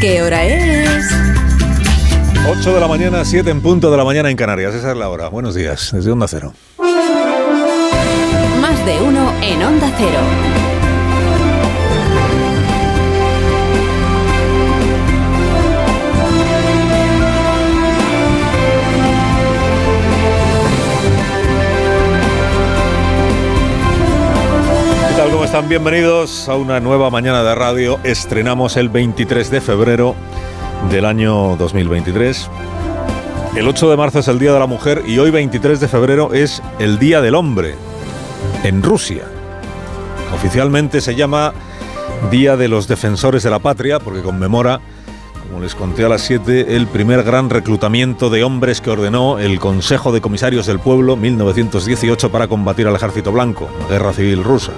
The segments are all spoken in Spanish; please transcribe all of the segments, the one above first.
¿qué hora es? 8 de la mañana, 7 en punto de la mañana en Canarias. Esa es la hora. Buenos días, desde Onda Cero. Más de uno en Onda Cero. Tal? ¿Cómo están? Bienvenidos a una nueva mañana de radio. Estrenamos el 23 de febrero del año 2023. El 8 de marzo es el Día de la Mujer y hoy 23 de febrero es el Día del Hombre en Rusia. Oficialmente se llama Día de los Defensores de la Patria porque conmemora, como les conté a las 7, el primer gran reclutamiento de hombres que ordenó el Consejo de Comisarios del Pueblo 1918 para combatir al Ejército Blanco, la Guerra Civil Rusa.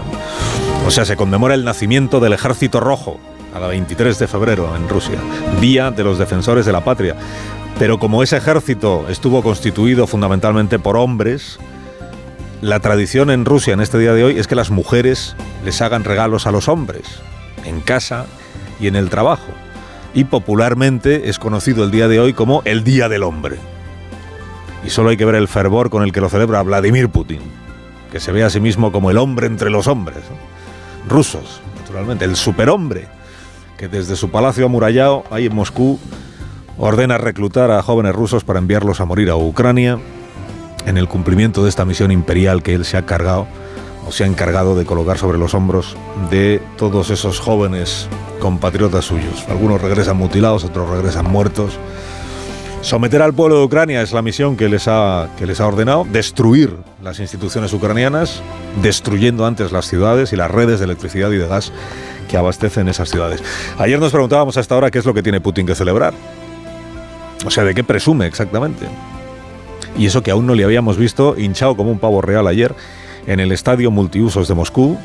O sea, se conmemora el nacimiento del Ejército Rojo, a la 23 de febrero en Rusia, Día de los Defensores de la Patria. Pero como ese ejército estuvo constituido fundamentalmente por hombres, la tradición en Rusia en este día de hoy es que las mujeres les hagan regalos a los hombres, en casa y en el trabajo. Y popularmente es conocido el día de hoy como el Día del Hombre. Y solo hay que ver el fervor con el que lo celebra Vladimir Putin, que se ve a sí mismo como el hombre entre los hombres. Rusos, naturalmente, el superhombre que desde su palacio amurallado, ahí en Moscú, ordena reclutar a jóvenes rusos para enviarlos a morir a Ucrania en el cumplimiento de esta misión imperial que él se ha cargado o se ha encargado de colocar sobre los hombros de todos esos jóvenes compatriotas suyos. Algunos regresan mutilados, otros regresan muertos. Someter al pueblo de Ucrania es la misión que les ha, que les ha ordenado, destruir las instituciones ucranianas, destruyendo antes las ciudades y las redes de electricidad y de gas que abastecen esas ciudades. Ayer nos preguntábamos a esta hora qué es lo que tiene Putin que celebrar. O sea, ¿de qué presume exactamente? Y eso que aún no le habíamos visto hinchado como un pavo real ayer en el Estadio Multiusos de Moscú,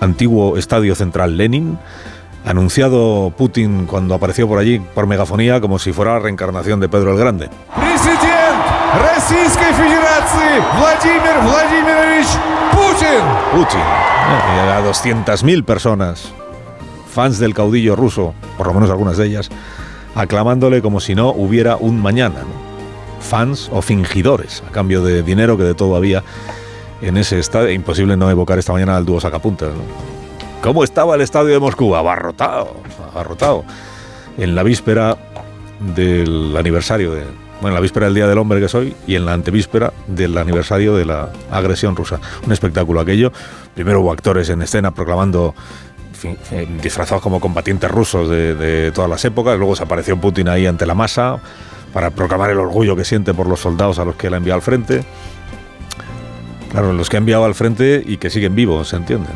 antiguo Estadio Central Lenin, anunciado Putin cuando apareció por allí por megafonía como si fuera la reencarnación de Pedro el Grande. Президент Российской Федерации Владимир Владимирович Путин. Putin. Eh, A 200.000 personas, fans del caudillo ruso, por lo menos algunas de ellas, aclamándole como si no hubiera un mañana. ¿no? Fans o fingidores, a cambio de dinero que de todo había en ese estadio. Imposible no evocar esta mañana al dúo sacapuntas. ¿no? ¿Cómo estaba el estadio de Moscú? Abarrotado, abarrotado. En la víspera del aniversario de. Bueno, en la víspera del Día del Hombre que soy y en la antevíspera del aniversario de la agresión rusa. Un espectáculo aquello. Primero hubo actores en escena proclamando eh, disfrazados como combatientes rusos de, todas las épocas. Luego se apareció Putin ahí ante la masa para proclamar el orgullo que siente por los soldados a los que él ha enviado al frente. Claro, los que ha enviado al frente y que siguen vivos, ¿se entiende?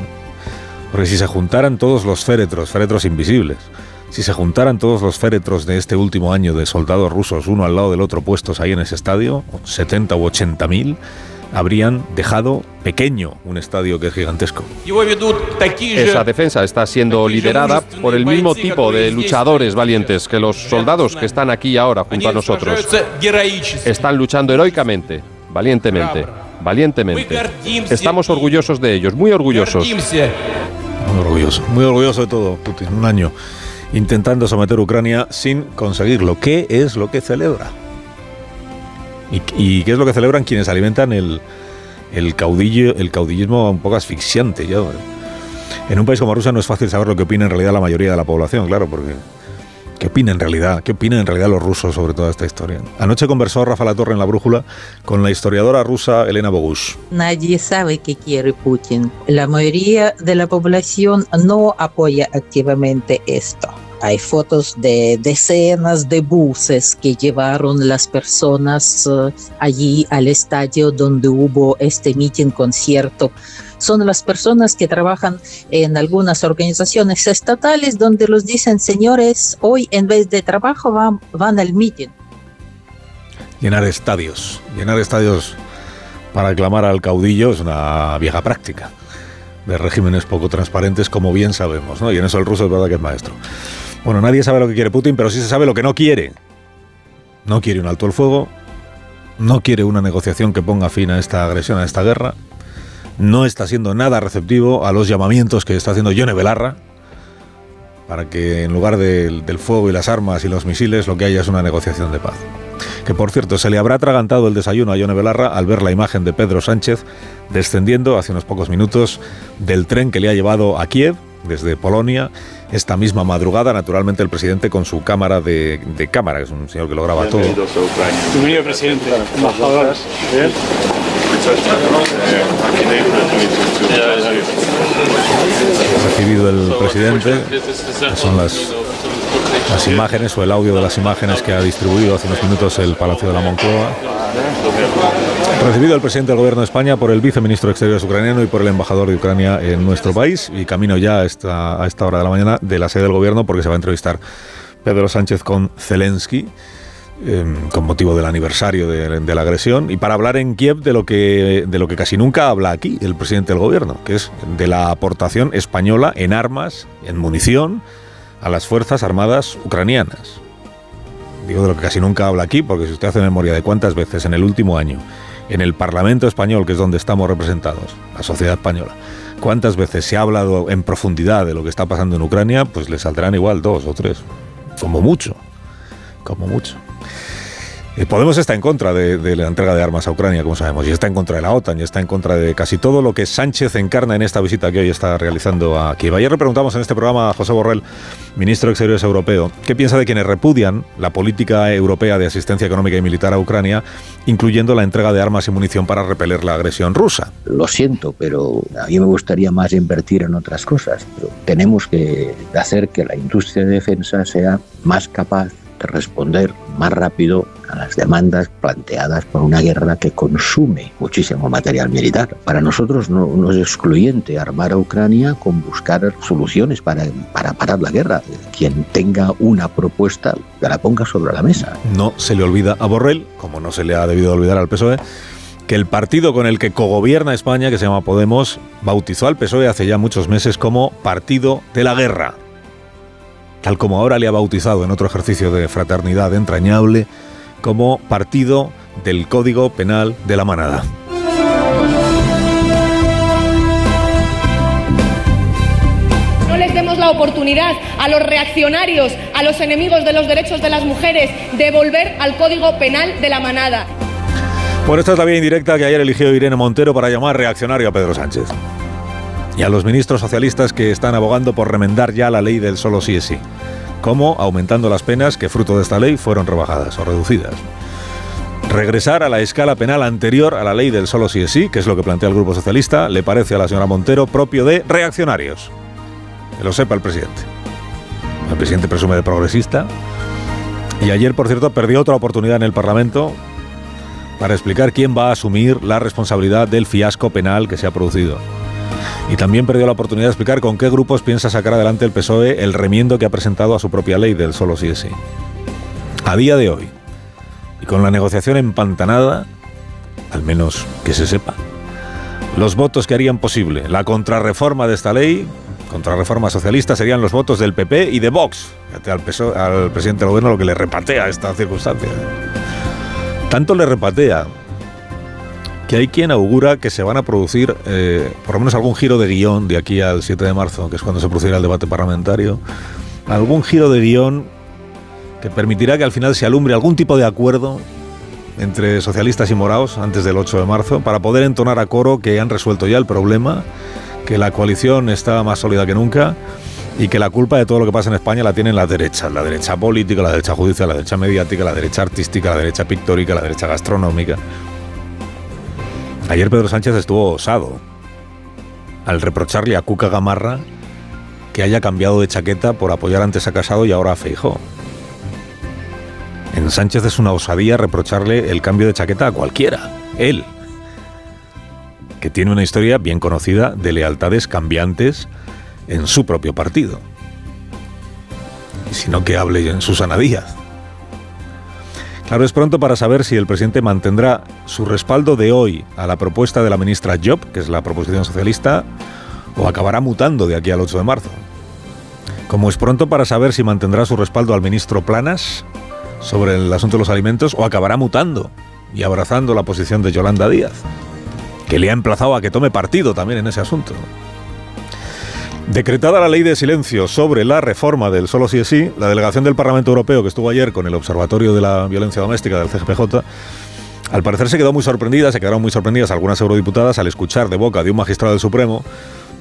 Porque si se juntaran todos los féretros, féretros invisibles, si se juntaran todos los féretros de este último año de soldados rusos uno al lado del otro puestos ahí en ese estadio, 70 u 80 mil, habrían dejado pequeño un estadio que es gigantesco. Esa defensa está siendo liderada por el mismo tipo de luchadores valientes que los soldados que están aquí ahora junto a nosotros. Están luchando heroicamente, valientemente, valientemente. Estamos orgullosos de ellos, muy orgullosos muy orgulloso. Muy orgulloso de todo, Putin. Un año intentando someter a Ucrania sin conseguirlo. ¿Qué es lo que celebra? ¿Y, y qué es lo que celebran quienes alimentan el, el, caudillo, el caudillismo un poco asfixiante? Ya, en un país como Rusia no es fácil saber lo que opina en realidad la mayoría de la población, claro, porque ¿qué opina en realidad? ¿Qué opinan en realidad los rusos sobre toda esta historia? Anoche conversó Rafa La Torre en la brújula con la historiadora rusa Elena Bogush. Nadie sabe qué quiere Putin. La mayoría de la población no apoya activamente esto. Hay fotos de decenas de buses que llevaron las personas eh, allí al estadio donde hubo este mitin concierto. Son las personas que trabajan en algunas organizaciones estatales donde los dicen, señores, hoy en vez de trabajo van, van al mitin. Llenar estadios. Llenar estadios para aclamar al caudillo es una vieja práctica de regímenes poco transparentes, como bien sabemos, ¿no? Y en eso el ruso es verdad que es maestro. Bueno, nadie sabe lo que quiere Putin, pero sí se sabe lo que no quiere. No quiere un alto el fuego, no quiere una negociación que ponga fin a esta agresión, a esta guerra, no está siendo nada receptivo a los llamamientos que está haciendo Yone Belarra, para que en lugar del, del fuego y las armas y los misiles lo que haya es una negociación de paz. Que por cierto, se le habrá atragantado el desayuno a Yone Belarra al ver la imagen de Pedro Sánchez descendiendo hace unos pocos minutos del tren que le ha llevado a Kiev desde Polonia esta misma madrugada, naturalmente el presidente con su cámara de, de cámara, que es un señor que lo graba todo. Bienvenido, presidente. Embajador. Recibido el presidente, son las, las imágenes o el audio de las imágenes que ha distribuido hace unos minutos el Palacio de la Moncloa. Recibido el presidente del Gobierno de España por el viceministro de Exteriores ucraniano y por el embajador de Ucrania en nuestro país. Y camino ya a esta, a esta hora de la mañana de la sede del Gobierno porque se va a entrevistar Pedro Sánchez con Zelensky eh, con motivo del aniversario de, de, la agresión y para hablar en Kiev de lo que de lo que casi nunca habla aquí el presidente del gobierno, que es de la aportación española en armas, en munición a las fuerzas armadas ucranianas. Digo de lo que casi nunca habla aquí, porque si usted hace memoria de cuántas veces en el último año en el Parlamento español, que es donde estamos representados, la sociedad española, cuántas veces se ha hablado en profundidad de lo que está pasando en Ucrania, pues le saldrán igual dos o tres, como mucho, como mucho. Eh, Podemos está en contra de, la entrega de armas a Ucrania, como sabemos, y está en contra de la OTAN, y está en contra de casi todo lo que Sánchez encarna en esta visita que hoy está realizando a Kiev. Ayer le preguntamos en este programa a José Borrell, ministro de Exteriores europeo, qué piensa de quienes repudian la política europea de asistencia económica y militar a Ucrania, incluyendo la entrega de armas y munición para repeler la agresión rusa. Lo siento, pero a mí me gustaría más invertir en otras cosas. Pero tenemos que hacer que la industria de defensa sea más capaz de responder más rápido a las demandas planteadas por una guerra que consume muchísimo material militar. Para nosotros no, es excluyente armar a Ucrania con buscar soluciones para, para parar la guerra. Quien tenga una propuesta, la ponga sobre la mesa. No se le olvida a Borrell, como no se le ha debido olvidar al PSOE, que el partido con el que cogobierna España, que se llama Podemos, bautizó al PSOE hace ya muchos meses como Partido de la Guerra tal como ahora le ha bautizado en otro ejercicio de fraternidad entrañable, como partido del Código Penal de la Manada. No les demos la oportunidad a los reaccionarios, a los enemigos de los derechos de las mujeres, de volver al Código Penal de la Manada. Bueno, esta es la vía indirecta que ayer eligió Irene Montero para llamar reaccionario a Pedro Sánchez y a los ministros socialistas que están abogando por remendar ya la ley del solo sí es sí, como aumentando las penas que fruto de esta ley fueron rebajadas o reducidas. Regresar a la escala penal anterior a la ley del solo sí es sí, que es lo que plantea el Grupo Socialista, le parece a la señora Montero propio de reaccionarios. Que lo sepa el presidente. El presidente presume de progresista. Y ayer, por cierto, perdió otra oportunidad en el Parlamento para explicar quién va a asumir la responsabilidad del fiasco penal que se ha producido. Y también perdió la oportunidad de explicar con qué grupos piensa sacar adelante el PSOE el remiendo que ha presentado a su propia ley del solo sí es sí. A día de hoy, y con la negociación empantanada, al menos que se sepa, los votos que harían posible la contrarreforma de esta ley, contrarreforma socialista, serían los votos del PP y de Vox. Fíjate al, PSOE, al presidente del gobierno lo que le repatea esta circunstancia. Tanto le repatea que hay quien augura que se van a producir eh, por lo menos algún giro de guion de aquí al 7 de marzo, que es cuando se producirá el debate parlamentario, algún giro de guion que permitirá que al final se alumbre algún tipo de acuerdo entre socialistas y moraos antes del 8 de marzo para poder entonar a coro que han resuelto ya el problema, que la coalición está más sólida que nunca y que la culpa de todo lo que pasa en España la tienen las derechas, la derecha política, la derecha judicial, la derecha mediática, la derecha artística, la derecha pictórica, la derecha gastronómica. Ayer Pedro Sánchez estuvo osado al reprocharle a Cuca Gamarra que haya cambiado de chaqueta por apoyar antes a Casado y ahora a Feijó. En Sánchez es una osadía reprocharle el cambio de chaqueta a cualquiera, él, que tiene una historia bien conocida de lealtades cambiantes en su propio partido. Y sino que hable en Susana Díaz. Claro, es pronto para saber si el presidente mantendrá su respaldo de hoy a la propuesta de la ministra Job, que es la proposición socialista, o acabará mutando de aquí al 8 de marzo. Como es pronto para saber si mantendrá su respaldo al ministro Planas sobre el asunto de los alimentos, o acabará mutando y abrazando la posición de Yolanda Díaz, que le ha emplazado a que tome partido también en ese asunto. Decretada la ley de silencio sobre la reforma del solo sí es sí, la delegación del Parlamento Europeo que estuvo ayer con el Observatorio de la Violencia Doméstica del CGPJ, al parecer se quedó muy sorprendida, se quedaron muy sorprendidas algunas eurodiputadas al escuchar de boca de un magistrado del Supremo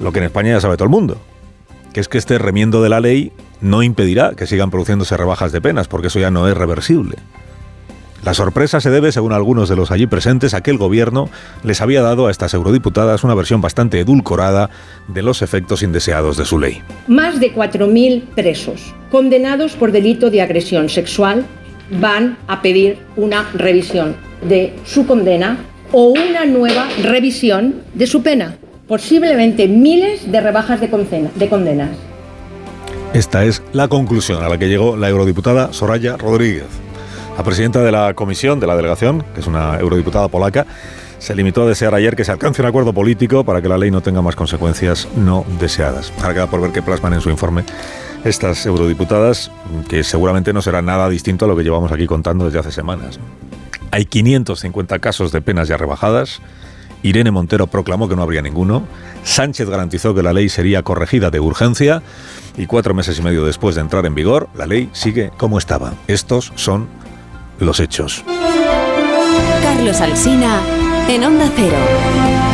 lo que en España ya sabe todo el mundo, que es que este remiendo de la ley no impedirá que sigan produciéndose rebajas de penas, porque eso ya no es reversible. La sorpresa se debe, según algunos de los allí presentes, a que el gobierno les había dado a estas eurodiputadas una versión bastante edulcorada de los efectos indeseados de su ley. Más de 4.000 presos condenados por delito de agresión sexual van a pedir una revisión de su condena o una nueva revisión de su pena. Posiblemente miles de rebajas de, condenas. Esta es la conclusión a la que llegó la eurodiputada Soraya Rodríguez. La presidenta de la comisión, de la delegación, que es una eurodiputada polaca, se limitó a desear ayer que se alcance un acuerdo político para que la ley no tenga más consecuencias no deseadas. Ahora queda por ver qué plasman en su informe estas eurodiputadas, que seguramente no será nada distinto a lo que llevamos aquí contando desde hace semanas. Hay 550 casos de penas ya rebajadas. Irene Montero proclamó que no habría ninguno. Sánchez garantizó que la ley sería corregida de urgencia. Y cuatro meses y medio después de entrar en vigor, la ley sigue como estaba. Estos son los hechos. Carlos Alsina en Onda Cero.